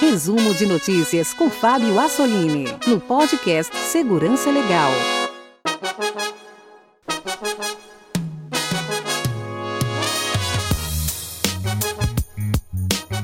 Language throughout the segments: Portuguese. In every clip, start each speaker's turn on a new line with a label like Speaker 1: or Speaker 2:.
Speaker 1: Resumo de notícias com Fábio Assolini, no podcast Segurança Legal.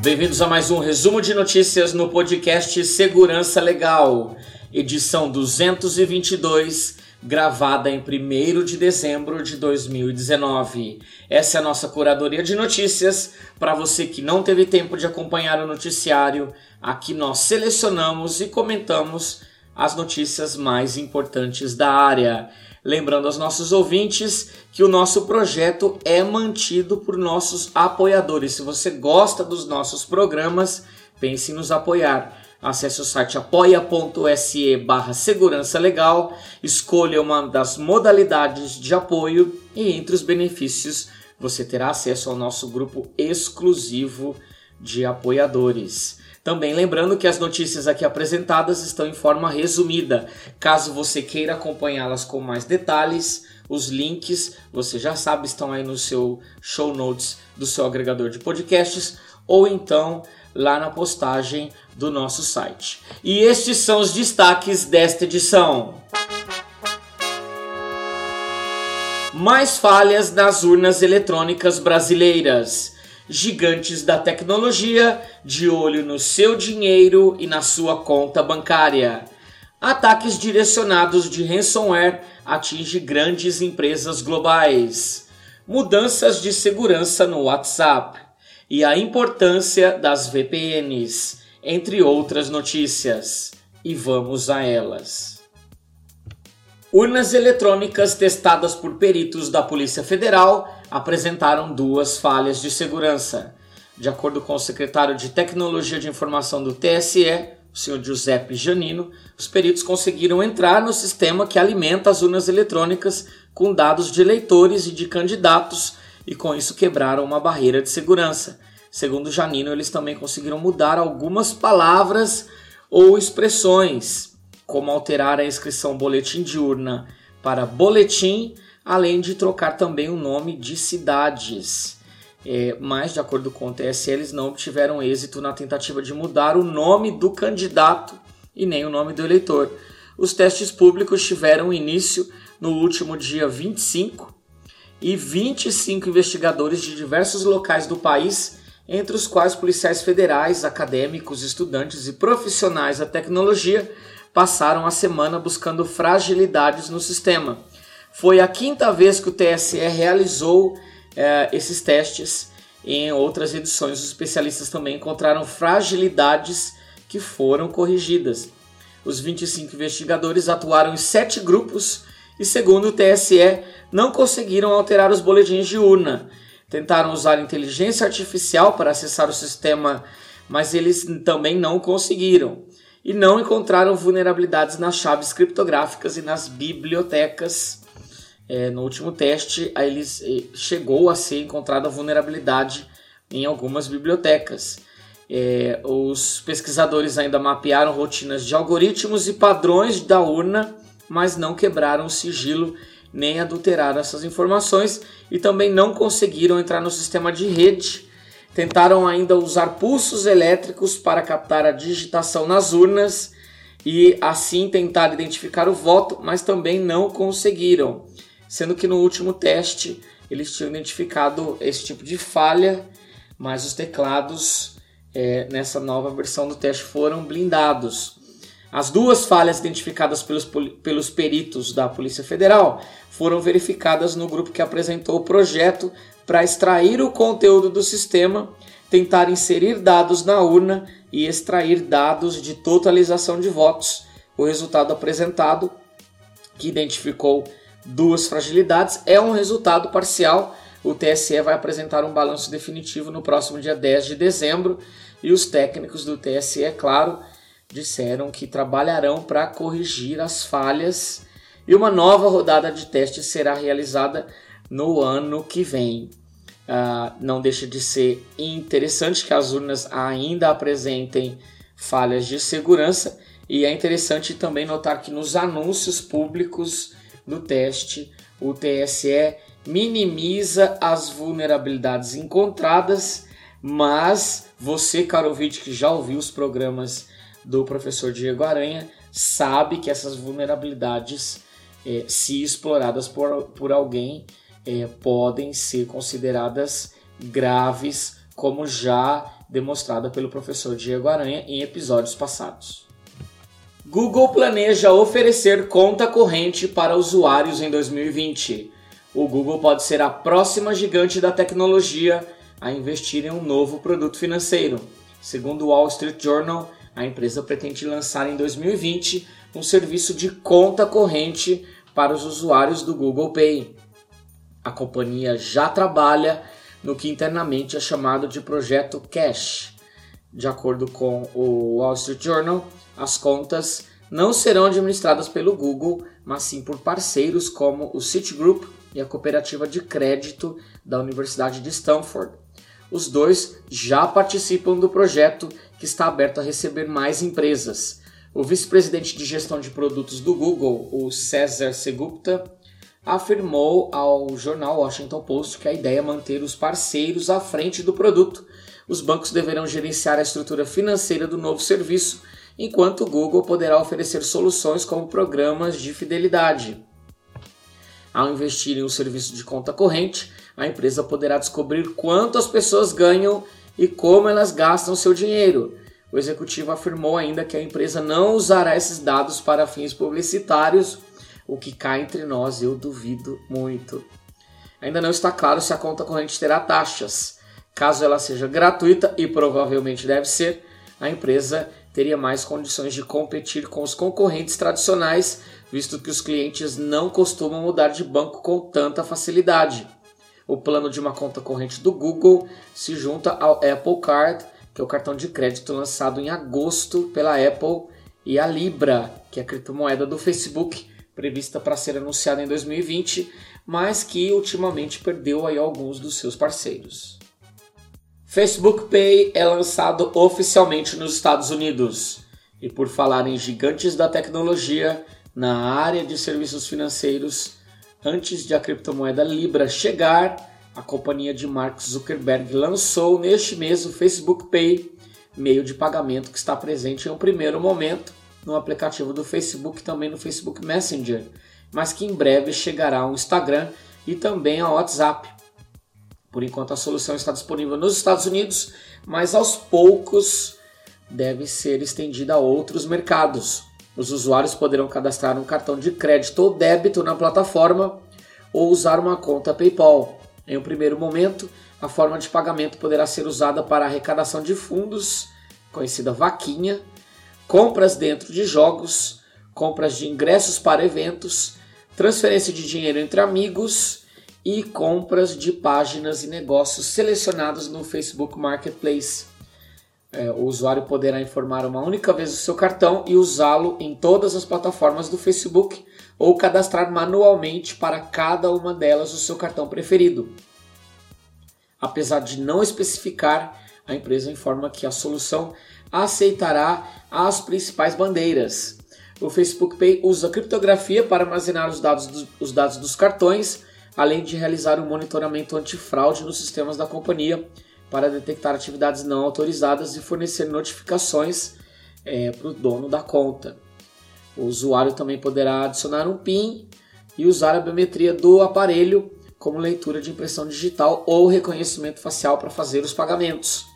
Speaker 2: Bem-vindos a mais um resumo de notícias no podcast Segurança Legal, edição 222 gravada em 1 de dezembro de 2019. Essa é a nossa curadoria de notícias. Para você que não teve tempo de acompanhar o noticiário, aqui nós selecionamos e comentamos as notícias mais importantes da área. Lembrando aos nossos ouvintes que o nosso projeto é mantido por nossos apoiadores. Se você gosta dos nossos programas, pense em nos apoiar. Acesse o site apoia.se barra segurança legal, escolha uma das modalidades de apoio e entre os benefícios você terá acesso ao nosso grupo exclusivo de apoiadores. Também lembrando que as notícias aqui apresentadas estão em forma resumida. Caso você queira acompanhá-las com mais detalhes, os links, você já sabe, estão aí no seu show notes do seu agregador de podcasts ou então lá na postagem do nosso site. E estes são os destaques desta edição. Mais falhas nas urnas eletrônicas brasileiras. Gigantes da tecnologia de olho no seu dinheiro e na sua conta bancária. Ataques direcionados de ransomware atinge grandes empresas globais. Mudanças de segurança no WhatsApp e a importância das VPNs, entre outras notícias. E vamos a elas. Urnas eletrônicas testadas por peritos da Polícia Federal apresentaram duas falhas de segurança. De acordo com o secretário de Tecnologia de Informação do TSE, o senhor Giuseppe Janino, os peritos conseguiram entrar no sistema que alimenta as urnas eletrônicas com dados de eleitores e de candidatos e com isso quebraram uma barreira de segurança. Segundo Janino, eles também conseguiram mudar algumas palavras ou expressões, como alterar a inscrição boletim de urna para boletim, além de trocar também o nome de cidades. É, mas, de acordo com o TSE, eles não obtiveram êxito na tentativa de mudar o nome do candidato e nem o nome do eleitor. Os testes públicos tiveram início no último dia 25 e 25 investigadores de diversos locais do país, entre os quais policiais federais, acadêmicos, estudantes e profissionais da tecnologia, passaram a semana buscando fragilidades no sistema. Foi a quinta vez que o TSE realizou eh, esses testes. Em outras edições, os especialistas também encontraram fragilidades que foram corrigidas. Os 25 investigadores atuaram em sete grupos e, segundo o TSE, não conseguiram alterar os boletins de urna. Tentaram usar inteligência artificial para acessar o sistema, mas eles também não conseguiram. E não encontraram vulnerabilidades nas chaves criptográficas e nas bibliotecas. É, no último teste, eles eh, chegou a ser encontrada vulnerabilidade em algumas bibliotecas. É, os pesquisadores ainda mapearam rotinas de algoritmos e padrões da urna, mas não quebraram o sigilo nem adulteraram essas informações e também não conseguiram entrar no sistema de rede. Tentaram ainda usar pulsos elétricos para captar a digitação nas urnas e assim tentar identificar o voto, mas também não conseguiram. Sendo que no último teste eles tinham identificado esse tipo de falha, mas os teclados é, nessa nova versão do teste foram blindados. As duas falhas identificadas pelos, pelos peritos da Polícia Federal foram verificadas no grupo que apresentou o projeto para extrair o conteúdo do sistema, tentar inserir dados na urna e extrair dados de totalização de votos. O resultado apresentado, que identificou duas fragilidades, é um resultado parcial. O TSE vai apresentar um balanço definitivo no próximo dia 10 de dezembro e os técnicos do TSE, é claro, disseram que trabalharão para corrigir as falhas e uma nova rodada de testes será realizada no ano que vem. Uh, não deixa de ser interessante que as urnas ainda apresentem falhas de segurança e é interessante também notar que nos anúncios públicos do teste o TSE minimiza as vulnerabilidades encontradas, Mas você, caro ouvinte, que já ouviu os programas do professor Diego Aranha, sabe que essas vulnerabilidades, é, se exploradas por, por alguém, é, podem ser consideradas graves, como já demonstrada pelo professor Diego Aranha em episódios passados. Google planeja oferecer conta corrente para usuários em 2020. O Google pode ser a próxima gigante da tecnologia a investir em um novo produto financeiro. Segundo o Wall Street Journal, a empresa pretende lançar em 2020 um serviço de conta corrente para os usuários do Google Pay. A companhia já trabalha no que internamente é chamado de projeto Cash. De acordo com o Wall Street Journal, as contas não serão administradas pelo Google, mas sim por parceiros como o Citigroup e a cooperativa de crédito da Universidade de Stanford. Os dois já participam do projeto que está aberto a receber mais empresas. O vice-presidente de gestão de produtos do Google, o César Segupta, afirmou ao jornal Washington Post que a ideia é manter os parceiros à frente do produto. Os bancos deverão gerenciar a estrutura financeira do novo serviço, enquanto o Google poderá oferecer soluções como programas de fidelidade. Ao investir em um serviço de conta corrente, a empresa poderá descobrir quanto as pessoas ganham e como elas gastam seu dinheiro. O executivo afirmou ainda que a empresa não usará esses dados para fins publicitários, o que cai entre nós eu duvido muito. Ainda não está claro se a conta corrente terá taxas. Caso ela seja gratuita, e provavelmente deve ser, a empresa teria mais condições de competir com os concorrentes tradicionais visto que os clientes não costumam mudar de banco com tanta facilidade. O plano de uma conta corrente do Google se junta ao Apple Card, que é o cartão de crédito lançado em agosto pela Apple, e a Libra, que é a criptomoeda do Facebook, prevista para ser anunciada em 2020, mas que ultimamente perdeu aí alguns dos seus parceiros. Facebook Pay é lançado oficialmente nos Estados Unidos. E por falar em gigantes da tecnologia, na área de serviços financeiros antes de a criptomoeda Libra chegar. A companhia de Mark Zuckerberg lançou neste mês o Facebook Pay, meio de pagamento que está presente em um primeiro momento no aplicativo do Facebook, também no Facebook Messenger, mas que em breve chegará ao Instagram e também ao WhatsApp. Por enquanto a solução está disponível nos Estados Unidos, mas aos poucos deve ser estendida a outros mercados. Os usuários poderão cadastrar um cartão de crédito ou débito na plataforma ou usar uma conta PayPal. Em um primeiro momento, a forma de pagamento poderá ser usada para arrecadação de fundos, conhecida vaquinha, compras dentro de jogos, compras de ingressos para eventos, transferência de dinheiro entre amigos e compras de páginas e negócios selecionados no Facebook Marketplace. É, o usuário poderá informar uma única vez o seu cartão e usá-lo em todas as plataformas do Facebook ou cadastrar manualmente para cada uma delas o seu cartão preferido. Apesar de não especificar, a empresa informa que a solução aceitará as principais bandeiras. O Facebook Pay usa criptografia para armazenar os dados, dos, os dados dos cartões, além de realizar um monitoramento antifraude nos sistemas da companhia para detectar atividades não autorizadas e fornecer notificações é, para o dono da conta. O usuário também poderá adicionar um PIN e usar a biometria do aparelho como leitura de impressão digital ou reconhecimento facial para fazer os pagamentos.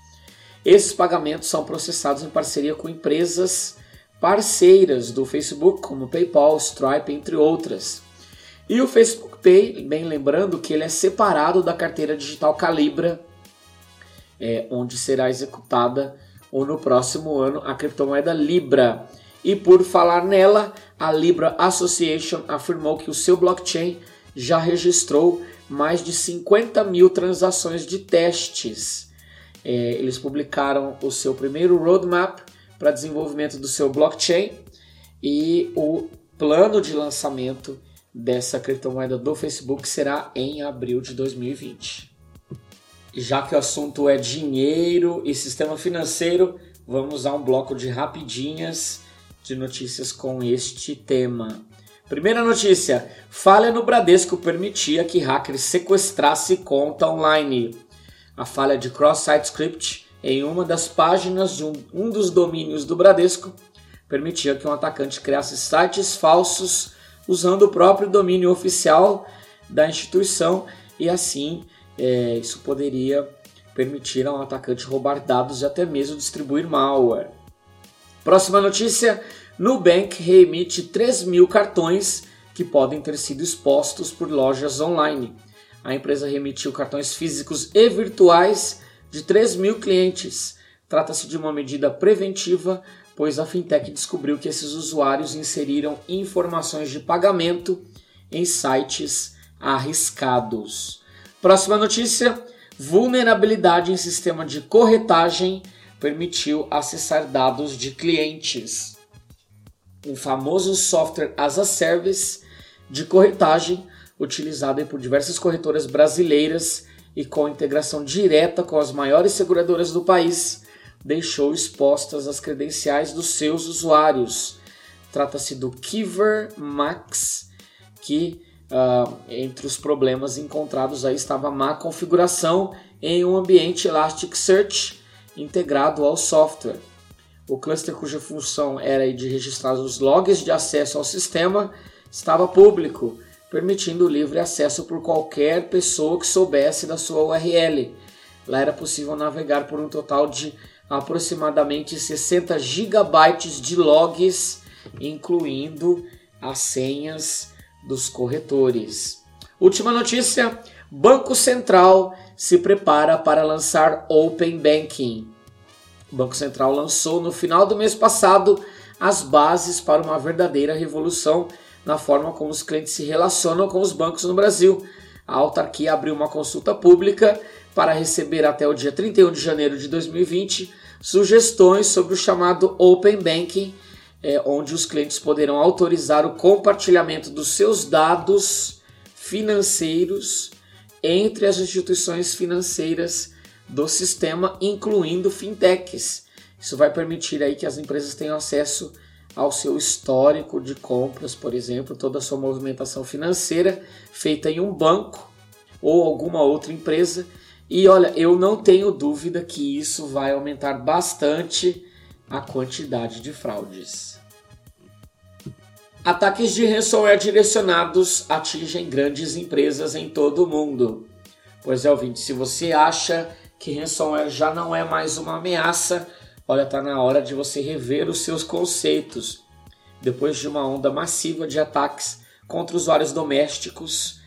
Speaker 2: Esses pagamentos são processados em parceria com empresas parceiras do Facebook, como PayPal, Stripe, entre outras. E o Facebook Pay, bem lembrando que ele é separado da carteira digital Calibra, é, onde será executada ou no próximo ano a criptomoeda Libra. E por falar nela, a Libra Association afirmou que o seu blockchain já registrou mais de 50 mil transações de testes. É, eles publicaram o seu primeiro roadmap para desenvolvimento do seu blockchain e o plano de lançamento dessa criptomoeda do Facebook será em abril de 2020 já que o assunto é dinheiro e sistema financeiro, vamos a um bloco de rapidinhas de notícias com este tema. Primeira notícia: falha no Bradesco permitia que hackers sequestrasse conta online. A falha de cross-site script em uma das páginas de um, um dos domínios do Bradesco permitia que um atacante criasse sites falsos usando o próprio domínio oficial da instituição e assim é, isso poderia permitir a um atacante roubar dados e até mesmo distribuir malware. Próxima notícia: Nubank reemite 3 mil cartões que podem ter sido expostos por lojas online. A empresa remitiu cartões físicos e virtuais de 3 mil clientes. Trata-se de uma medida preventiva, pois a fintech descobriu que esses usuários inseriram informações de pagamento em sites arriscados. Próxima notícia: vulnerabilidade em sistema de corretagem permitiu acessar dados de clientes um famoso software as a service de corretagem utilizado por diversas corretoras brasileiras e com integração direta com as maiores seguradoras do país, deixou expostas as credenciais dos seus usuários. Trata-se do Kiver Max, que uh, entre os problemas encontrados aí estava a má configuração em um ambiente Elasticsearch integrado ao software. O cluster cuja função era de registrar os logs de acesso ao sistema estava público, permitindo livre acesso por qualquer pessoa que soubesse da sua URL. Lá era possível navegar por um total de aproximadamente 60 gigabytes de logs, incluindo as senhas dos corretores. Última notícia: Banco Central se prepara para lançar Open Banking. O Banco Central lançou no final do mês passado as bases para uma verdadeira revolução na forma como os clientes se relacionam com os bancos no Brasil. A autarquia abriu uma consulta pública para receber até o dia 31 de janeiro de 2020 sugestões sobre o chamado Open Banking, é, onde os clientes poderão autorizar o compartilhamento dos seus dados financeiros entre as instituições financeiras do sistema, incluindo fintechs. Isso vai permitir aí que as empresas tenham acesso ao seu histórico de compras, por exemplo, toda a sua movimentação financeira feita em um banco ou alguma outra empresa. E olha, eu não tenho dúvida que isso vai aumentar bastante a quantidade de fraudes. Ataques de ransomware direcionados atingem grandes empresas em todo o mundo. Pois é, ouvinte, se você acha que ransomware já não é mais uma ameaça, olha, está na hora de você rever os seus conceitos. Depois de uma onda massiva de ataques contra usuários domésticos,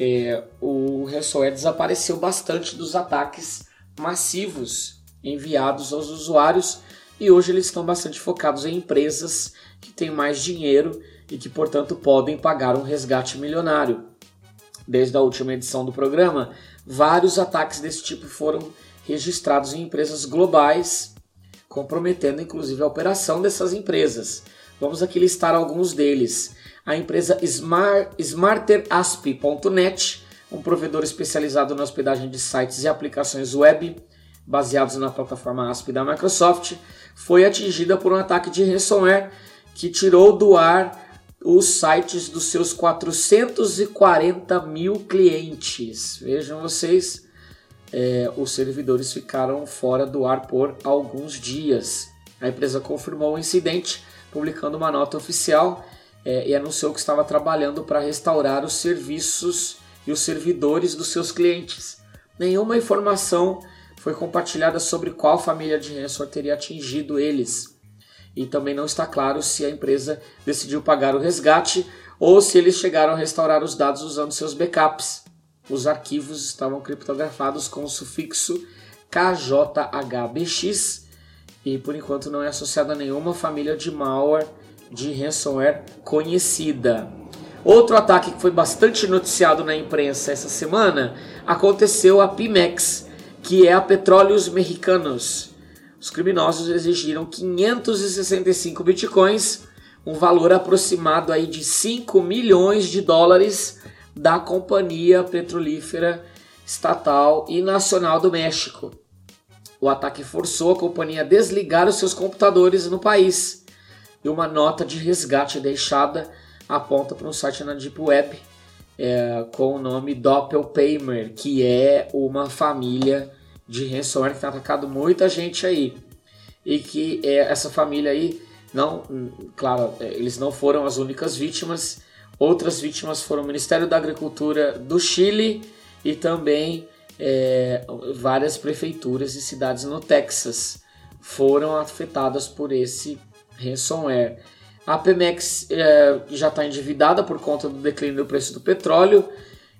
Speaker 2: é, o ransomware desapareceu bastante dos ataques massivos enviados aos usuários e hoje eles estão bastante focados em empresas que têm mais dinheiro e que, portanto, podem pagar um resgate milionário. Desde a última edição do programa, vários ataques desse tipo foram registrados em empresas globais, comprometendo inclusive a operação dessas empresas. Vamos aqui listar alguns deles. A empresa Smart, SmarterAsp.net, um provedor especializado na hospedagem de sites e aplicações web baseados na plataforma ASP da Microsoft, foi atingida por um ataque de ransomware que tirou do ar os sites dos seus 440 mil clientes. Vejam vocês, é, os servidores ficaram fora do ar por alguns dias. A empresa confirmou o incidente, publicando uma nota oficial é, e anunciou que estava trabalhando para restaurar os serviços e os servidores dos seus clientes. Nenhuma informação foi compartilhada sobre qual família de ransomware teria atingido eles e também não está claro se a empresa decidiu pagar o resgate ou se eles chegaram a restaurar os dados usando seus backups. Os arquivos estavam criptografados com o sufixo KJHBX e por enquanto não é associado a nenhuma família de malware de ransomware conhecida. Outro ataque que foi bastante noticiado na imprensa essa semana aconteceu a Pimex, que é a Petróleos Mexicanos os criminosos exigiram 565 bitcoins, um valor aproximado aí de 5 milhões de dólares da companhia petrolífera estatal e nacional do México. O ataque forçou a companhia a desligar os seus computadores no país. E uma nota de resgate deixada aponta para um site na Deep Web é, com o nome Doppelpaymer, que é uma família de ransomware que tem atacado muita gente aí. E que é, essa família aí, não, claro, é, eles não foram as únicas vítimas. Outras vítimas foram o Ministério da Agricultura do Chile e também é, várias prefeituras e cidades no Texas foram afetadas por esse ransomware. A Pemex é, já está endividada por conta do declínio do preço do petróleo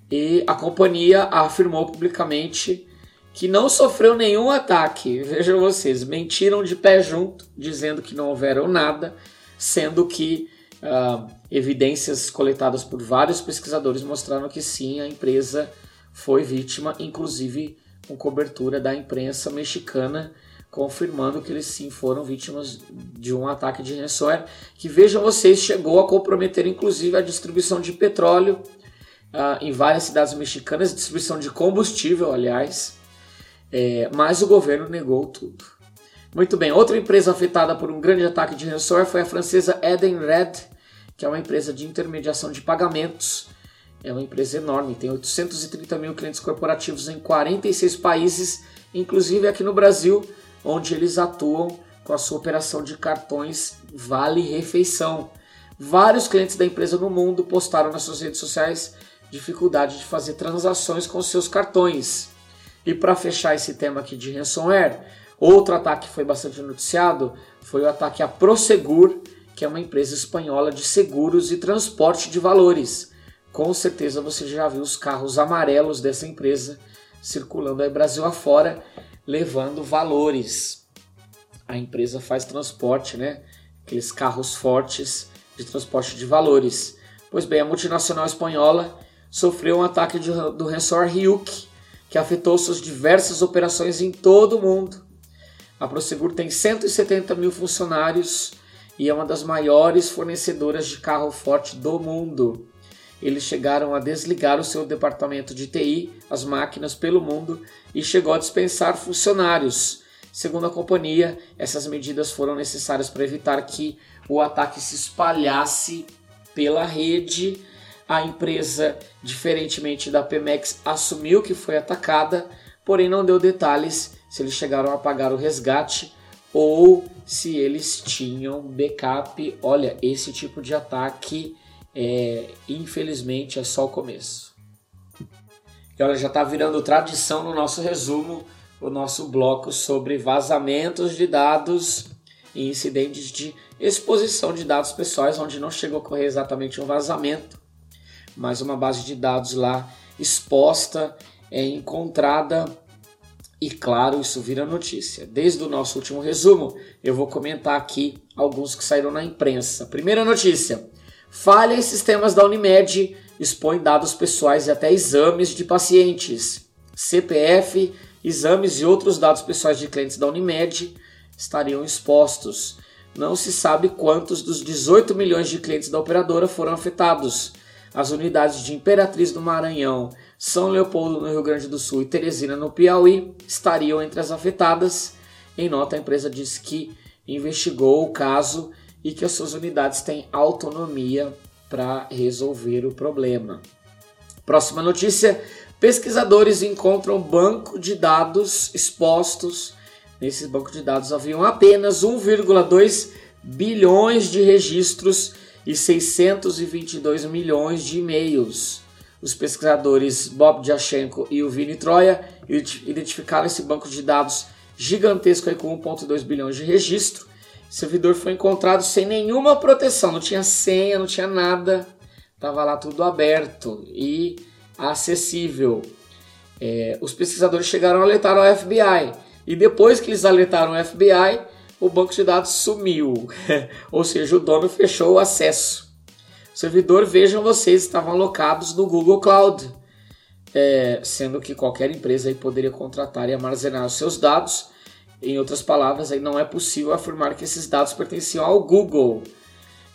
Speaker 2: e a companhia afirmou publicamente que não sofreu nenhum ataque. Vejam vocês, mentiram de pé junto, dizendo que não houveram nada, sendo que uh, evidências coletadas por vários pesquisadores mostraram que sim, a empresa foi vítima, inclusive com cobertura da imprensa mexicana confirmando que eles sim foram vítimas de um ataque de ransomware, que vejam vocês, chegou a comprometer inclusive a distribuição de petróleo uh, em várias cidades mexicanas, distribuição de combustível, aliás, é, mas o governo negou tudo. Muito bem, outra empresa afetada por um grande ataque de ransomware foi a francesa Edenred, que é uma empresa de intermediação de pagamentos. É uma empresa enorme, tem 830 mil clientes corporativos em 46 países, inclusive aqui no Brasil onde eles atuam com a sua operação de cartões Vale Refeição. Vários clientes da empresa no mundo postaram nas suas redes sociais dificuldade de fazer transações com seus cartões. E para fechar esse tema aqui de ransomware, outro ataque que foi bastante noticiado foi o ataque à Prosegur, que é uma empresa espanhola de seguros e transporte de valores. Com certeza você já viu os carros amarelos dessa empresa circulando aí Brasil afora levando valores. A empresa faz transporte, né? Aqueles carros fortes de transporte de valores. Pois bem, a multinacional espanhola sofreu um ataque de, do ransomware Ryuk, que afetou suas diversas operações em todo o mundo. A Prosegur tem 170 mil funcionários e é uma das maiores fornecedoras de carro forte do mundo eles chegaram a desligar o seu departamento de TI, as máquinas pelo mundo, e chegou a dispensar funcionários. Segundo a companhia, essas medidas foram necessárias para evitar que o ataque se espalhasse pela rede. A empresa, diferentemente da Pemex, assumiu que foi atacada, porém não deu detalhes se eles chegaram a pagar o resgate ou se eles tinham backup. Olha, esse tipo de ataque é, infelizmente é só o começo. E olha, já está virando tradição no nosso resumo, o nosso bloco sobre vazamentos de dados e incidentes de exposição de dados pessoais, onde não chegou a ocorrer exatamente um vazamento, mas uma base de dados lá exposta é encontrada e claro, isso vira notícia. Desde o nosso último resumo, eu vou comentar aqui alguns que saíram na imprensa. Primeira notícia: Falha em sistemas da Unimed expõe dados pessoais e até exames de pacientes. CPF, exames e outros dados pessoais de clientes da Unimed estariam expostos. Não se sabe quantos dos 18 milhões de clientes da operadora foram afetados. As unidades de Imperatriz do Maranhão, São Leopoldo no Rio Grande do Sul e Teresina no Piauí estariam entre as afetadas. Em nota, a empresa diz que investigou o caso e que as suas unidades têm autonomia para resolver o problema. Próxima notícia: pesquisadores encontram banco de dados expostos. Nesse banco de dados haviam apenas 1,2 bilhões de registros e 622 milhões de e-mails. Os pesquisadores Bob Diachenko e o Vini Troia identificaram esse banco de dados gigantesco aí com 1,2 bilhões de registros o servidor foi encontrado sem nenhuma proteção, não tinha senha, não tinha nada, estava lá tudo aberto e acessível. É, os pesquisadores chegaram a alertar ao FBI e depois que eles alertaram o FBI, o banco de dados sumiu, ou seja, o dono fechou o acesso. O servidor, vejam vocês, estavam alocados no Google Cloud, é, sendo que qualquer empresa aí poderia contratar e armazenar os seus dados em outras palavras, aí não é possível afirmar que esses dados pertenciam ao Google.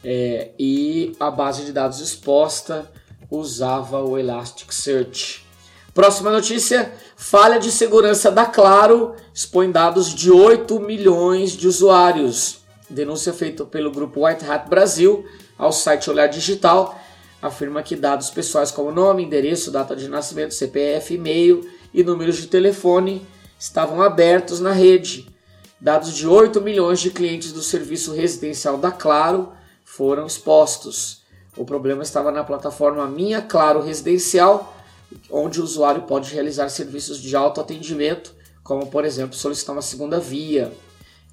Speaker 2: É, e a base de dados exposta usava o Elasticsearch. Próxima notícia: falha de segurança da Claro expõe dados de 8 milhões de usuários. Denúncia feita pelo grupo White Hat Brasil ao site Olhar Digital afirma que dados pessoais como nome, endereço, data de nascimento, CPF, e-mail e números de telefone estavam abertos na rede. Dados de 8 milhões de clientes do serviço residencial da Claro foram expostos. O problema estava na plataforma Minha Claro Residencial, onde o usuário pode realizar serviços de autoatendimento, como por exemplo solicitar uma segunda via,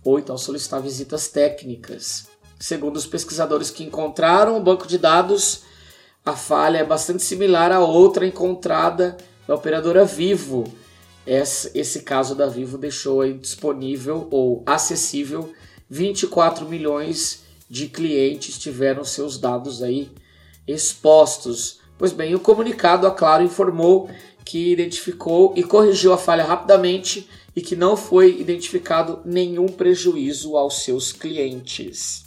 Speaker 2: ou então solicitar visitas técnicas. Segundo os pesquisadores que encontraram o banco de dados, a falha é bastante similar à outra encontrada da operadora Vivo. Esse, caso da Vivo deixou aí disponível ou acessível 24 milhões de clientes tiveram seus dados aí expostos. Pois bem, o comunicado, a Claro, informou que identificou e corrigiu a falha rapidamente e que não foi identificado nenhum prejuízo aos seus clientes.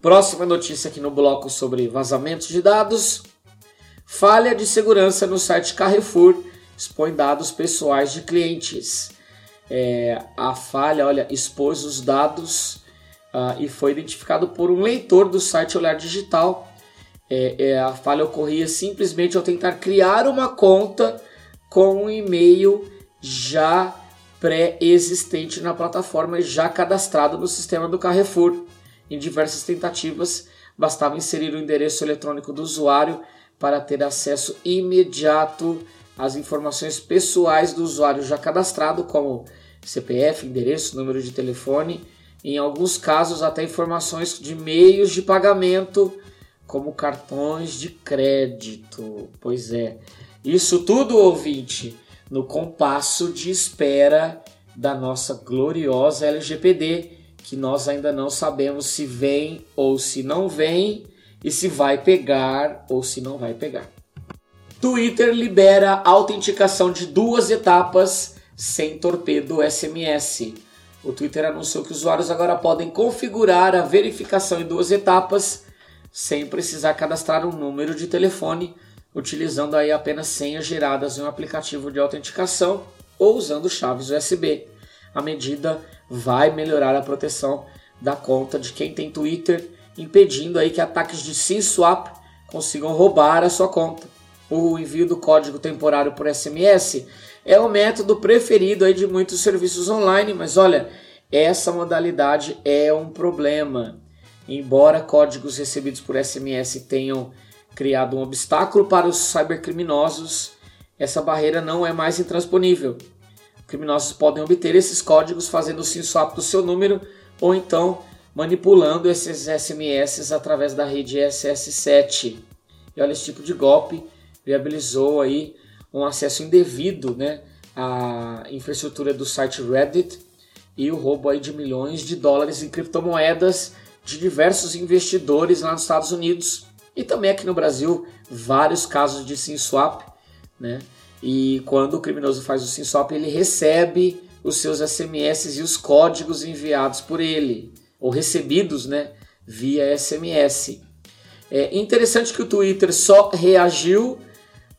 Speaker 2: Próxima notícia aqui no bloco sobre vazamentos de dados. Falha de segurança no site Carrefour expõe dados pessoais de clientes. É, a falha, olha, expôs os dados uh, e foi identificado por um leitor do site Olhar Digital. É, é, a falha ocorria simplesmente ao tentar criar uma conta com um e-mail já pré-existente na plataforma e já cadastrado no sistema do Carrefour. Em diversas tentativas, bastava inserir o endereço eletrônico do usuário para ter acesso imediato às informações pessoais do usuário já cadastrado, como CPF, endereço, número de telefone em alguns casos até informações de meios de pagamento, como cartões de crédito. Pois é, isso tudo, ouvinte, no compasso de espera da nossa gloriosa LGPD, que nós ainda não sabemos se vem ou se não vem, e se vai pegar ou se não vai pegar. Twitter libera autenticação de duas etapas sem torpedo SMS. O Twitter anunciou que usuários agora podem configurar a verificação em duas etapas sem precisar cadastrar um número de telefone, utilizando aí apenas senhas geradas em um aplicativo de autenticação ou usando chaves USB. A medida vai melhorar a proteção da conta de quem tem Twitter, impedindo aí que ataques de SIM swap consigam roubar a sua conta. O envio do código temporário por SMS é o método preferido aí de muitos serviços online, mas olha, essa modalidade é um problema. Embora códigos recebidos por SMS tenham criado um obstáculo para os cybercriminosos, essa barreira não é mais intransponível. Criminosos podem obter esses códigos fazendo SIM swap do seu número ou então manipulando esses SMS através da rede SS7. E olha, esse tipo de golpe viabilizou aí um acesso indevido né, à infraestrutura do site Reddit e o roubo aí de milhões de dólares em criptomoedas de diversos investidores lá nos Estados Unidos e também aqui no Brasil vários casos de SIM swap, né? E quando o criminoso faz o SIM swap, ele recebe os seus SMS e os códigos enviados por ele ou recebidos, né, via SMS. É interessante que o Twitter só reagiu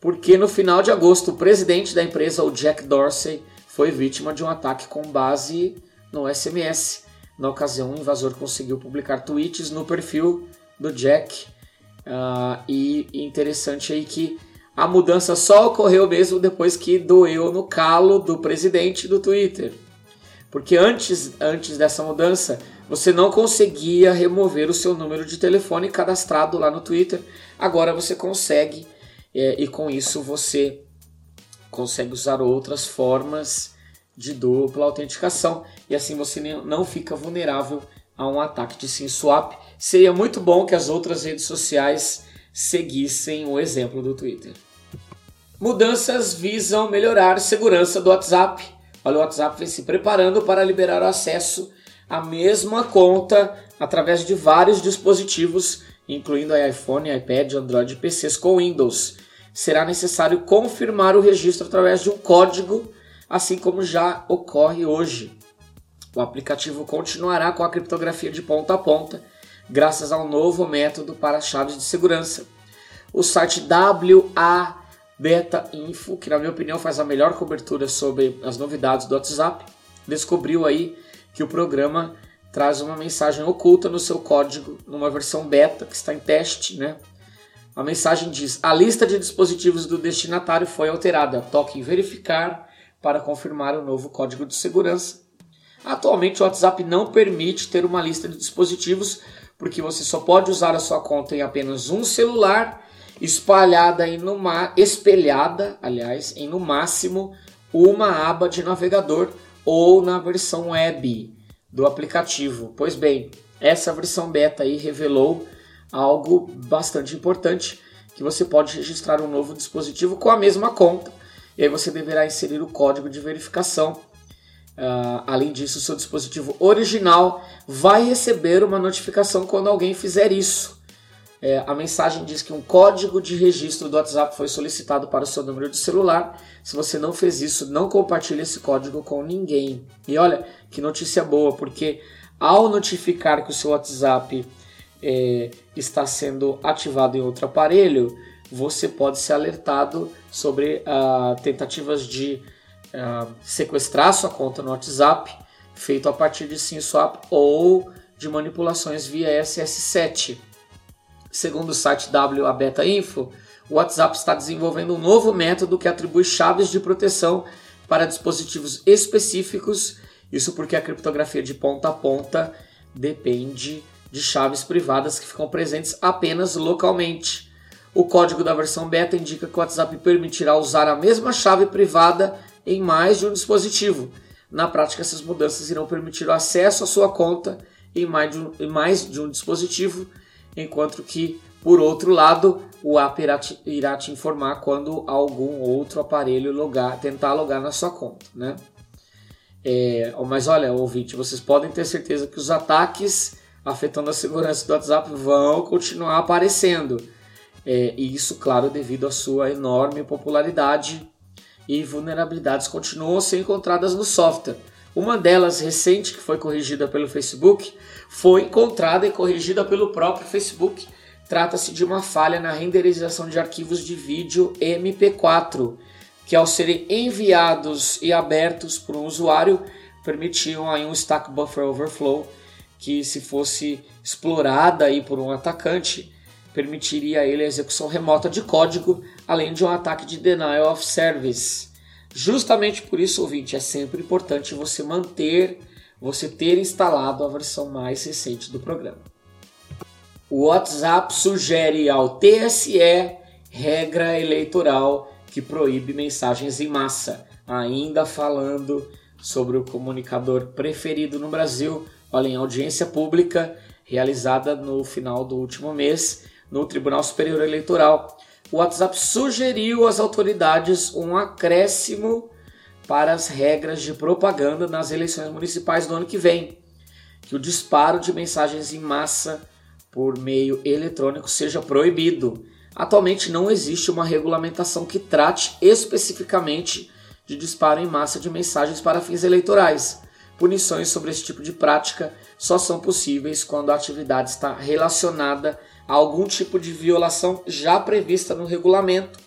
Speaker 2: porque no final de agosto o presidente da empresa, o Jack Dorsey, foi vítima de um ataque com base no SMS. Na ocasião, o invasor conseguiu publicar tweets no perfil do Jack. Uh, e interessante aí que a mudança só ocorreu mesmo depois que doeu no calo do presidente do Twitter. Porque antes, antes dessa mudança, você não conseguia remover o seu número de telefone cadastrado lá no Twitter. Agora você consegue é, e com isso você consegue usar outras formas de dupla autenticação e assim você não fica vulnerável a um ataque de SIM swap. Seria muito bom que as outras redes sociais seguissem o exemplo do Twitter. Mudanças visam melhorar segurança do WhatsApp. Olha, o WhatsApp vem se preparando para liberar o acesso à mesma conta através de vários dispositivos incluindo iPhone, iPad, Android e PCs com Windows. Será necessário confirmar o registro através de um código, assim como já ocorre hoje. O aplicativo continuará com a criptografia de ponta a ponta, graças ao novo método para chaves de segurança. O site WA Beta Info, que na minha opinião faz a melhor cobertura sobre as novidades do WhatsApp, descobriu aí que o programa traz uma mensagem oculta no seu código, numa versão beta que está em teste, né? A mensagem diz: a lista de dispositivos do destinatário foi alterada. Toque em verificar para confirmar o novo código de segurança. Atualmente o WhatsApp não permite ter uma lista de dispositivos, porque você só pode usar a sua conta em apenas um celular, espalhada em numa espelhada, aliás, em no máximo uma aba de navegador ou na versão web do aplicativo. Pois bem, essa versão beta aí revelou algo bastante importante, que você pode registrar um novo dispositivo com a mesma conta, e aí você deverá inserir o código de verificação. Uh, além disso, seu dispositivo original vai receber uma notificação quando alguém fizer isso. É, a mensagem diz que um código de registro do WhatsApp foi solicitado para o seu número de celular. Se você não fez isso, não compartilhe esse código com ninguém. E olha que notícia boa, porque ao notificar que o seu WhatsApp é, está sendo ativado em outro aparelho, você pode ser alertado sobre uh, tentativas de uh, sequestrar sua conta no WhatsApp, feito a partir de SimSwap ou de manipulações via SS7. Segundo o site WA Beta Info, o WhatsApp está desenvolvendo um novo método que atribui chaves de proteção para dispositivos específicos. Isso porque a criptografia de ponta a ponta depende de chaves privadas que ficam presentes apenas localmente. O código da versão beta indica que o WhatsApp permitirá usar a mesma chave privada em mais de um dispositivo. Na prática, essas mudanças irão permitir o acesso à sua conta em mais de um, em mais de um dispositivo enquanto que, por outro lado, o app irá te, irá te informar quando algum outro aparelho logar, tentar logar na sua conta. Né? É, mas olha, ouvinte, vocês podem ter certeza que os ataques afetando a segurança do WhatsApp vão continuar aparecendo. É, e isso, claro, devido à sua enorme popularidade e vulnerabilidades continuam a ser encontradas no software. Uma delas, recente, que foi corrigida pelo Facebook, foi encontrada e corrigida pelo próprio Facebook. Trata-se de uma falha na renderização de arquivos de vídeo MP4, que ao serem enviados e abertos por um usuário, permitiam aí um stack buffer overflow, que se fosse explorada aí por um atacante, permitiria a ele a execução remota de código, além de um ataque de denial of service. Justamente por isso, ouvinte, é sempre importante você manter, você ter instalado a versão mais recente do programa. O WhatsApp sugere ao TSE regra eleitoral que proíbe mensagens em massa. Ainda falando sobre o comunicador preferido no Brasil, olha, em audiência pública realizada no final do último mês no Tribunal Superior Eleitoral o WhatsApp sugeriu às autoridades um acréscimo para as regras de propaganda nas eleições municipais do ano que vem, que o disparo de mensagens em massa por meio eletrônico seja proibido. Atualmente não existe uma regulamentação que trate especificamente de disparo em massa de mensagens para fins eleitorais. Punições sobre esse tipo de prática só são possíveis quando a atividade está relacionada a algum tipo de violação já prevista no regulamento,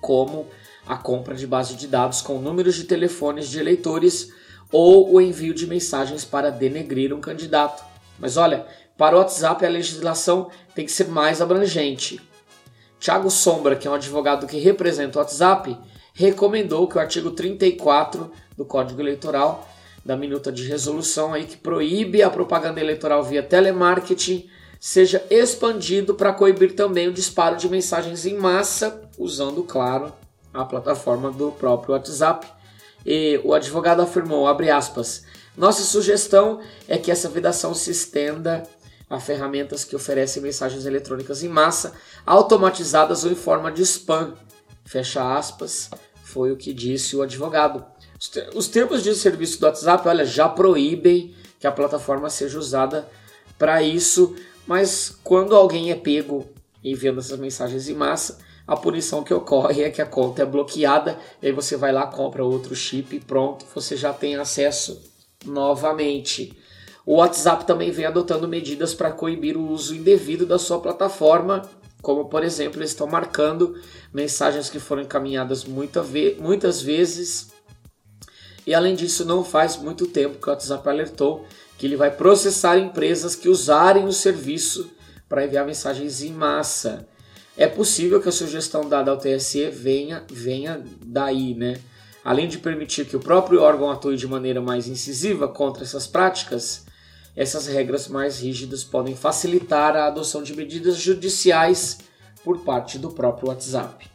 Speaker 2: como a compra de base de dados com números de telefones de eleitores ou o envio de mensagens para denegrir um candidato. Mas olha, para o WhatsApp a legislação tem que ser mais abrangente. Tiago Sombra, que é um advogado que representa o WhatsApp, recomendou que o artigo 34 do Código Eleitoral da minuta de resolução aí que proíbe a propaganda eleitoral via telemarketing seja expandido para coibir também o disparo de mensagens em massa, usando, claro, a plataforma do próprio WhatsApp. E o advogado afirmou, aspas, nossa sugestão é que essa vedação se estenda a ferramentas que oferecem mensagens eletrônicas em massa, automatizadas ou em forma de spam. Fecha aspas, foi o que disse o advogado. Os termos de serviço do WhatsApp, olha, já proíbem que a plataforma seja usada para isso, mas quando alguém é pego enviando essas mensagens em massa, a punição que ocorre é que a conta é bloqueada, e aí você vai lá, compra outro chip e pronto, você já tem acesso novamente. O WhatsApp também vem adotando medidas para coibir o uso indevido da sua plataforma, como por exemplo, eles estão marcando mensagens que foram encaminhadas muitas vezes e além disso, não faz muito tempo que o WhatsApp alertou que ele vai processar empresas que usarem o serviço para enviar mensagens em massa. É possível que a sugestão dada ao TSE venha, venha daí, né? além de permitir que o próprio órgão atue de maneira mais incisiva contra essas práticas, essas regras mais rígidas podem facilitar a adoção de medidas judiciais por parte do próprio WhatsApp.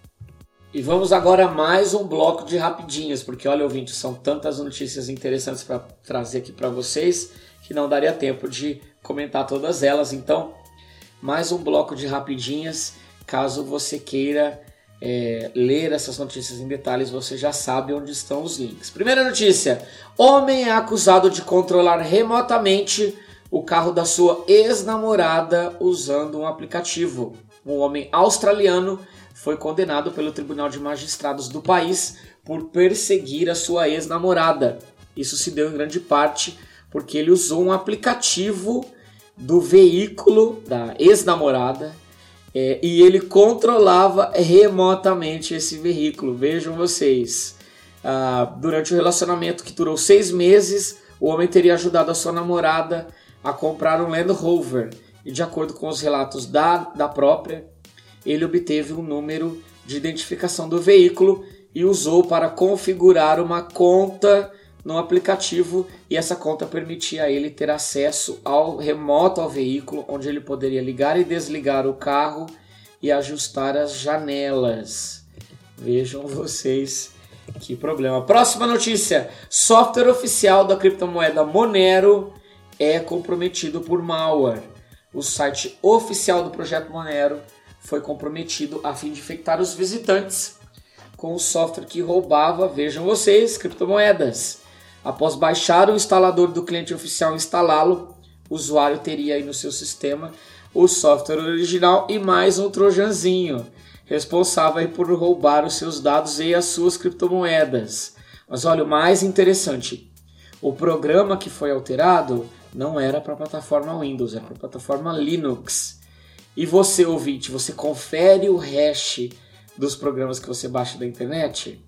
Speaker 2: E vamos agora a mais um bloco de rapidinhas, porque olha, ouvinte, são tantas notícias interessantes para trazer aqui para vocês que não daria tempo de comentar todas elas. Então, mais um bloco de rapidinhas. Caso você queira é, ler essas notícias em detalhes, você já sabe onde estão os links. Primeira notícia: homem é acusado de controlar remotamente o carro da sua ex-namorada usando um aplicativo. Um homem australiano foi condenado pelo Tribunal de Magistrados do país por perseguir a sua ex-namorada. Isso se deu em grande parte porque ele usou um aplicativo do veículo da ex-namorada é, e ele controlava remotamente esse veículo. Vejam vocês. Ah, durante o relacionamento que durou seis meses, o homem teria ajudado a sua namorada a comprar um Land Rover. E de acordo com os relatos da, da própria, ele obteve um número de identificação do veículo e usou para configurar uma conta no aplicativo e essa conta permitia a ele ter acesso ao remoto ao veículo, onde ele poderia ligar e desligar o carro e ajustar as janelas. Vejam vocês que problema. Próxima notícia: software oficial da criptomoeda Monero é comprometido por malware. O site oficial do projeto Monero foi comprometido a fim de infectar os visitantes com o software que roubava, vejam vocês, criptomoedas. Após baixar o instalador do cliente oficial e instalá-lo, o usuário teria aí no seu sistema o software original e mais um trojanzinho, responsável por roubar os seus dados e as suas criptomoedas. Mas olha, o mais interessante, o programa que foi alterado não era para a plataforma Windows, era para a plataforma Linux. E você, ouvinte, você confere o hash dos programas que você baixa da internet?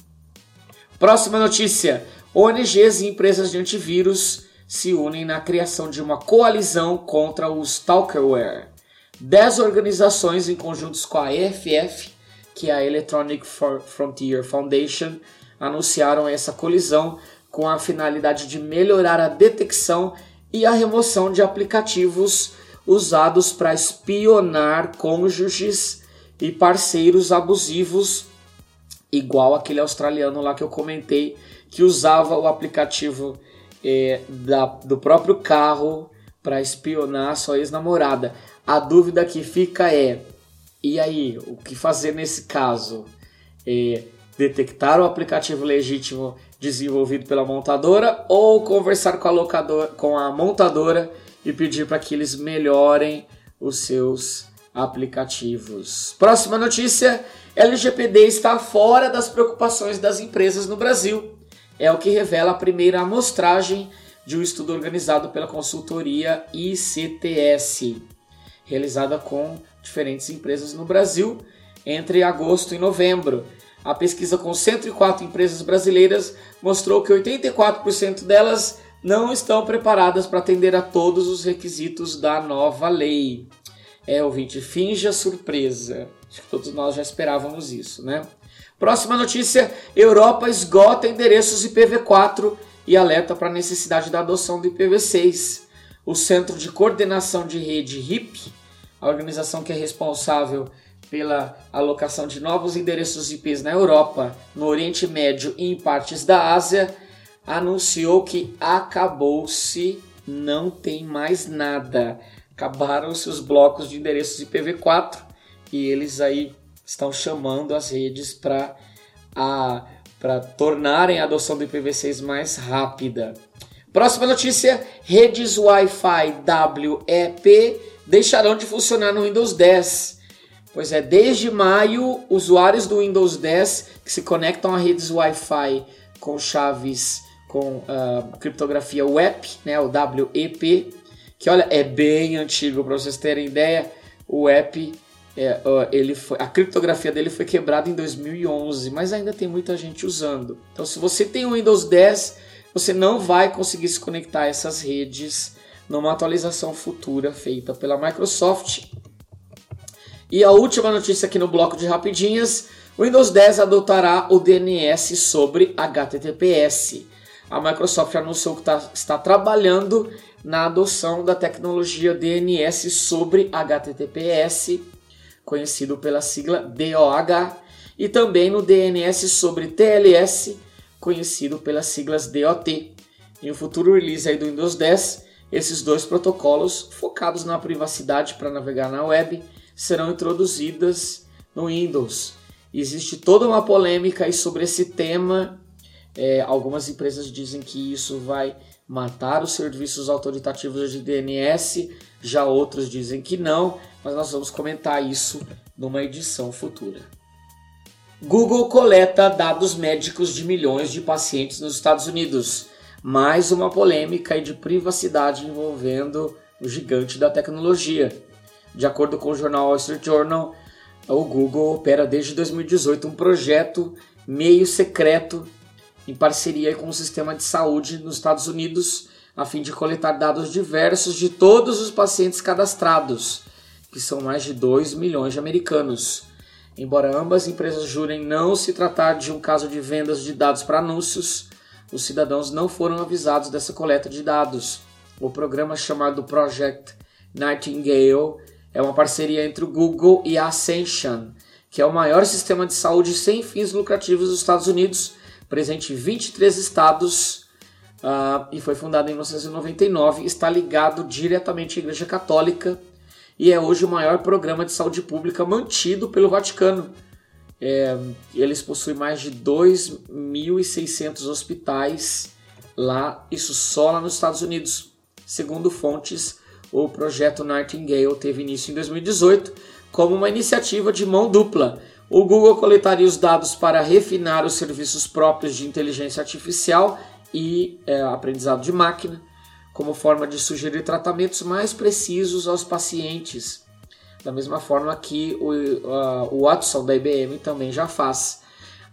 Speaker 2: Próxima notícia: ONGs e empresas de antivírus se unem na criação de uma coalizão contra o Stalkerware. Dez organizações, em conjuntos com a EFF, que é a Electronic Frontier Foundation, anunciaram essa colisão com a finalidade de melhorar a detecção e a remoção de aplicativos usados para espionar cônjuges e parceiros abusivos, igual aquele australiano lá que eu comentei que usava o aplicativo é, da, do próprio carro para espionar sua ex-namorada. A dúvida que fica é: e aí, o que fazer nesse caso? É, detectar o aplicativo legítimo desenvolvido pela montadora ou conversar com a locadora, com a montadora e pedir para que eles melhorem os seus aplicativos. Próxima notícia: LGPD está fora das preocupações das empresas no Brasil é o que revela a primeira amostragem de um estudo organizado pela consultoria ICTS, realizada com diferentes empresas no Brasil entre agosto e novembro. A pesquisa com 104 empresas brasileiras mostrou que 84% delas não estão preparadas para atender a todos os requisitos da nova lei. É, ouvinte, finja surpresa. Acho que todos nós já esperávamos isso, né? Próxima notícia: Europa esgota endereços IPv4 e alerta para a necessidade da adoção do IPv6. O Centro de Coordenação de Rede RIP, a organização que é responsável pela alocação de novos endereços IPs na Europa, no Oriente Médio e em partes da Ásia, anunciou que acabou-se, não tem mais nada. Acabaram-se os blocos de endereços IPv4 e eles aí estão chamando as redes para para tornarem a adoção do IPv6 mais rápida. Próxima notícia: redes Wi-Fi WEP deixarão de funcionar no Windows 10. Pois é, desde maio, usuários do Windows 10 que se conectam a redes Wi-Fi com chaves com uh, criptografia WEP, né, o WEP, que olha, é bem antigo para vocês terem ideia. O WEP é, ele foi, a criptografia dele foi quebrada em 2011, mas ainda tem muita gente usando. Então, se você tem o Windows 10, você não vai conseguir se conectar a essas redes numa atualização futura feita pela Microsoft. E a última notícia aqui no bloco de rapidinhas: O Windows 10 adotará o DNS sobre HTTPS. A Microsoft anunciou que tá, está trabalhando na adoção da tecnologia DNS sobre HTTPS, conhecido pela sigla DOH, e também no DNS sobre TLS, conhecido pelas siglas DOT. Em um futuro release aí do Windows 10, esses dois protocolos, focados na privacidade para navegar na web, serão introduzidas no Windows. Existe toda uma polêmica sobre esse tema. É, algumas empresas dizem que isso vai matar os serviços autoritativos de DNS, já outros dizem que não, mas nós vamos comentar isso numa edição futura. Google coleta dados médicos de milhões de pacientes nos Estados Unidos. Mais uma polêmica de privacidade envolvendo o gigante da tecnologia. De acordo com o jornal Wall Street Journal, o Google opera desde 2018 um projeto meio secreto em parceria com o sistema de saúde nos Estados Unidos, a fim de coletar dados diversos de todos os pacientes cadastrados, que são mais de 2 milhões de americanos. Embora ambas empresas jurem não se tratar de um caso de vendas de dados para anúncios, os cidadãos não foram avisados dessa coleta de dados. O programa chamado Project Nightingale é uma parceria entre o Google e a Ascension, que é o maior sistema de saúde sem fins lucrativos dos Estados Unidos, presente em 23 estados uh, e foi fundado em 1999. Está ligado diretamente à Igreja Católica e é hoje o maior programa de saúde pública mantido pelo Vaticano. É, eles possuem mais de 2.600 hospitais lá, isso só lá nos Estados Unidos. Segundo fontes, o projeto Nightingale teve início em 2018 como uma iniciativa de mão dupla. O Google coletaria os dados para refinar os serviços próprios de inteligência artificial e é, aprendizado de máquina, como forma de sugerir tratamentos mais precisos aos pacientes, da mesma forma que o, o Watson da IBM também já faz.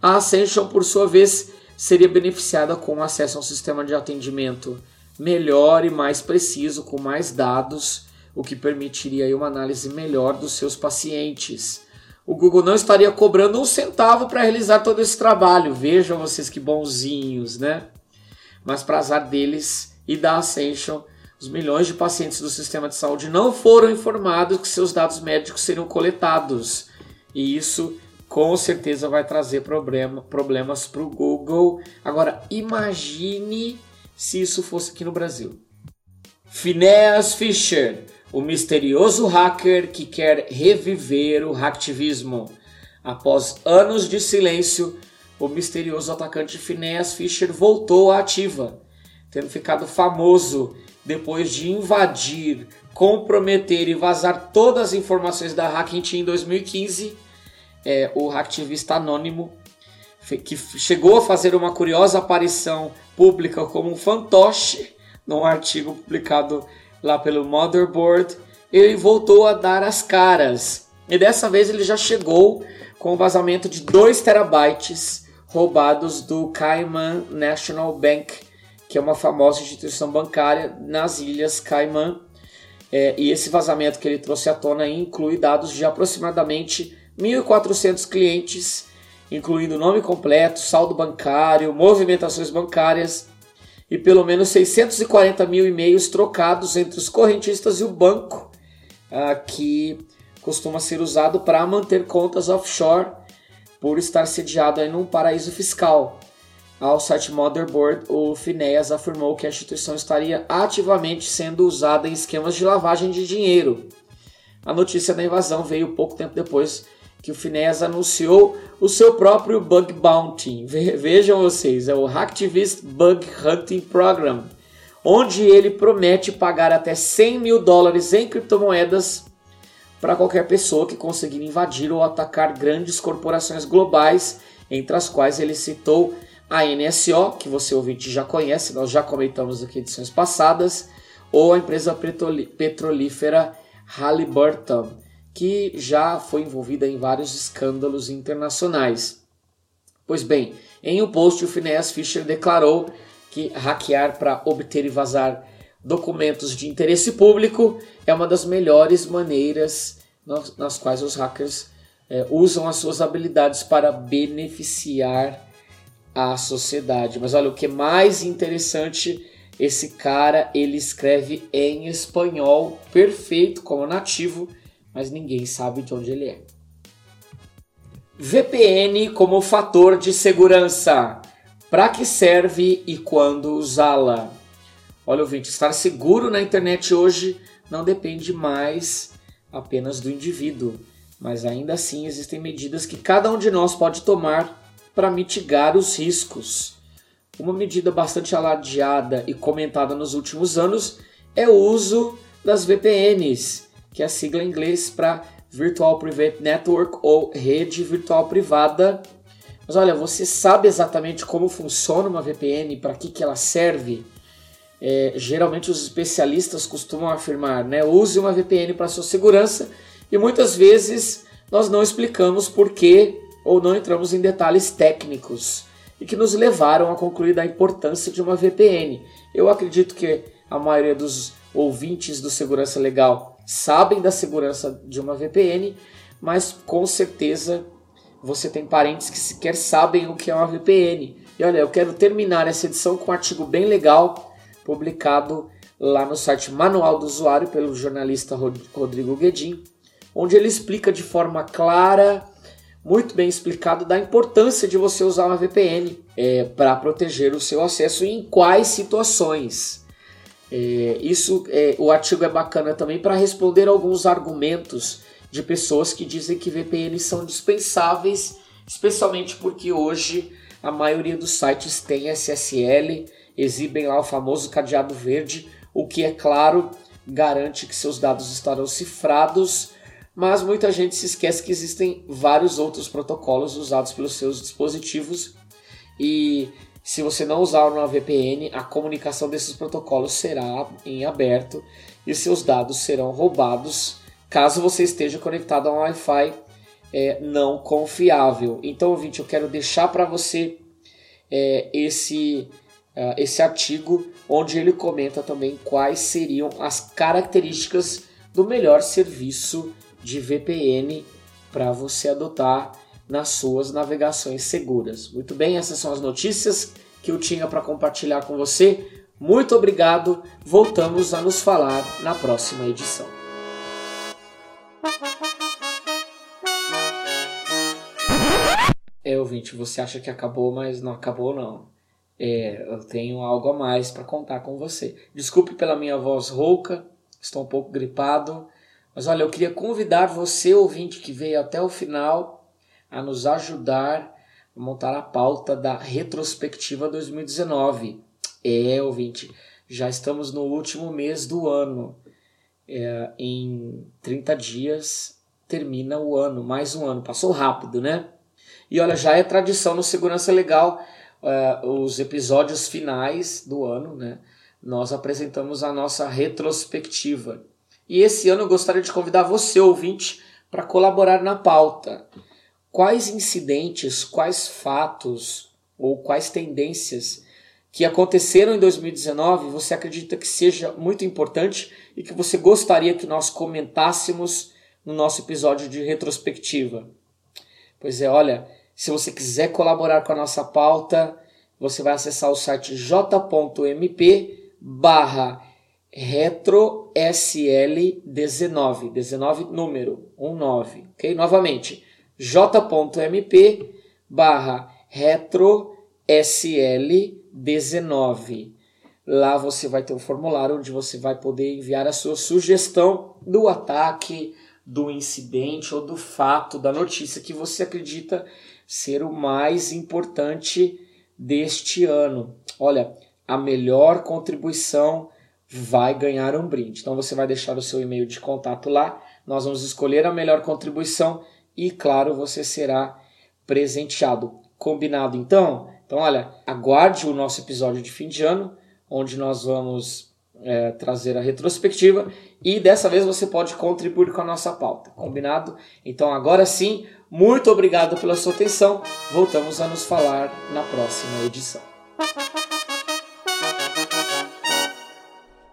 Speaker 2: A Ascension, por sua vez, seria beneficiada com acesso a um sistema de atendimento melhor e mais preciso, com mais dados, o que permitiria uma análise melhor dos seus pacientes. O Google não estaria cobrando um centavo para realizar todo esse trabalho. Vejam vocês que bonzinhos, né? Mas para azar deles, e da Ascension, os milhões de pacientes do sistema de saúde não foram informados que seus dados médicos seriam coletados. E isso com certeza vai trazer problema, problemas para o Google. Agora, imagine se isso fosse aqui no Brasil. Phineas Fisher, o misterioso hacker que quer reviver o hacktivismo. Após anos de silêncio, o misterioso atacante Phineas Fisher voltou à ativa tendo ficado famoso depois de invadir, comprometer e vazar todas as informações da Hacking Team em 2015, é, o hacktivista anônimo que chegou a fazer uma curiosa aparição pública como um fantoche num artigo publicado lá pelo Motherboard, ele voltou a dar as caras. E dessa vez ele já chegou com um vazamento de 2 terabytes roubados do Cayman National Bank que é uma famosa instituição bancária nas Ilhas Caimã. É, e esse vazamento que ele trouxe à tona inclui dados de aproximadamente 1.400 clientes, incluindo nome completo, saldo bancário, movimentações bancárias e pelo menos 640 mil e-mails trocados entre os correntistas e o banco, ah, que costuma ser usado para manter contas offshore por estar sediado em um paraíso fiscal. Ao site Motherboard, o Phineas afirmou que a instituição estaria ativamente sendo usada em esquemas de lavagem de dinheiro. A notícia da invasão veio pouco tempo depois que o Phineas anunciou o seu próprio Bug Bounty. Vejam vocês, é o Hacktivist Bug Hunting Program, onde ele promete pagar até 100 mil dólares em criptomoedas para qualquer pessoa que conseguir invadir ou atacar grandes corporações globais, entre as quais ele citou a NSO, que você ouvinte já conhece, nós já comentamos aqui em edições passadas, ou a empresa petrolífera Halliburton, que já foi envolvida em vários escândalos internacionais. Pois bem, em um post o Phineas Fisher declarou que hackear para obter e vazar documentos de interesse público é uma das melhores maneiras nas, quais os hackers é, usam as suas habilidades para beneficiar a sociedade. Mas olha, o que é mais interessante, esse cara ele escreve em espanhol perfeito como nativo, mas ninguém sabe de onde ele é. VPN como fator de segurança. Para que serve e quando usá-la? Olha, ouvinte, estar seguro na internet hoje não depende mais apenas do indivíduo, mas ainda assim existem medidas que cada um de nós pode tomar para mitigar os riscos. Uma medida bastante alardeada e comentada nos últimos anos é o uso das VPNs, que é a sigla em inglês para Virtual Private Network ou rede virtual privada. Mas olha, você sabe exatamente como funciona uma VPN, para que, que ela serve? É, geralmente os especialistas costumam afirmar, né? Use uma VPN para sua segurança e muitas vezes nós não explicamos por que ou não entramos em detalhes técnicos e que nos levaram a concluir da importância de uma VPN. Eu acredito que a maioria dos ouvintes do Segurança Legal sabem da segurança de uma VPN, mas com certeza você tem parentes que sequer sabem o que é uma VPN. E olha, eu quero terminar essa edição com um artigo bem legal publicado lá no site Manual do Usuário pelo jornalista Rodrigo Guedin, onde ele explica de forma clara muito bem explicado da importância de você usar uma VPN é, para proteger o seu acesso e em quais situações. É, isso, é, o artigo é bacana também para responder alguns argumentos de pessoas que dizem que VPNs são dispensáveis, especialmente porque hoje a maioria dos sites tem SSL, exibem lá o famoso cadeado verde, o que é claro garante que seus dados estarão cifrados mas muita gente se esquece que existem vários outros protocolos usados pelos seus dispositivos e se você não usar uma VPN, a comunicação desses protocolos será em aberto e seus dados serão roubados caso você esteja conectado a um Wi-Fi é, não confiável. Então, ouvinte, eu quero deixar para você é, esse, uh, esse artigo onde ele comenta também quais seriam as características do melhor serviço de VPN para você adotar nas suas navegações seguras. Muito bem, essas são as notícias que eu tinha para compartilhar com você. Muito obrigado. Voltamos a nos falar na próxima edição. É, ouvinte, você acha que acabou, mas não acabou não. É, eu tenho algo a mais para contar com você. Desculpe pela minha voz rouca, estou um pouco gripado, mas olha, eu queria convidar você, ouvinte, que veio até o final, a nos ajudar a montar a pauta da retrospectiva 2019. É, ouvinte, já estamos no último mês do ano. É, em 30 dias termina o ano, mais um ano. Passou rápido, né? E olha, já é tradição no Segurança Legal, uh, os episódios finais do ano, né? Nós apresentamos a nossa retrospectiva. E esse ano eu gostaria de convidar você, ouvinte, para colaborar na pauta. Quais incidentes, quais fatos ou quais tendências que aconteceram em 2019 você acredita que seja muito importante e que você gostaria que nós comentássemos no nosso episódio de retrospectiva? Pois é, olha, se você quiser colaborar com a nossa pauta, você vai acessar o site j.mp barra retro SL19, 19 número, 19, ok? Novamente, j.mp barra retro SL19. Lá você vai ter um formulário onde você vai poder enviar a sua sugestão do ataque, do incidente ou do fato, da notícia que você acredita ser o mais importante deste ano. Olha, a melhor contribuição vai ganhar um brinde. Então você vai deixar o seu e-mail de contato lá, nós vamos escolher a melhor contribuição e, claro, você será presenteado. Combinado então? Então, olha, aguarde o nosso episódio de fim de ano, onde nós vamos é, trazer a retrospectiva e dessa vez você pode contribuir com a nossa pauta. Combinado? Então, agora sim, muito obrigado pela sua atenção. Voltamos a nos falar na próxima edição.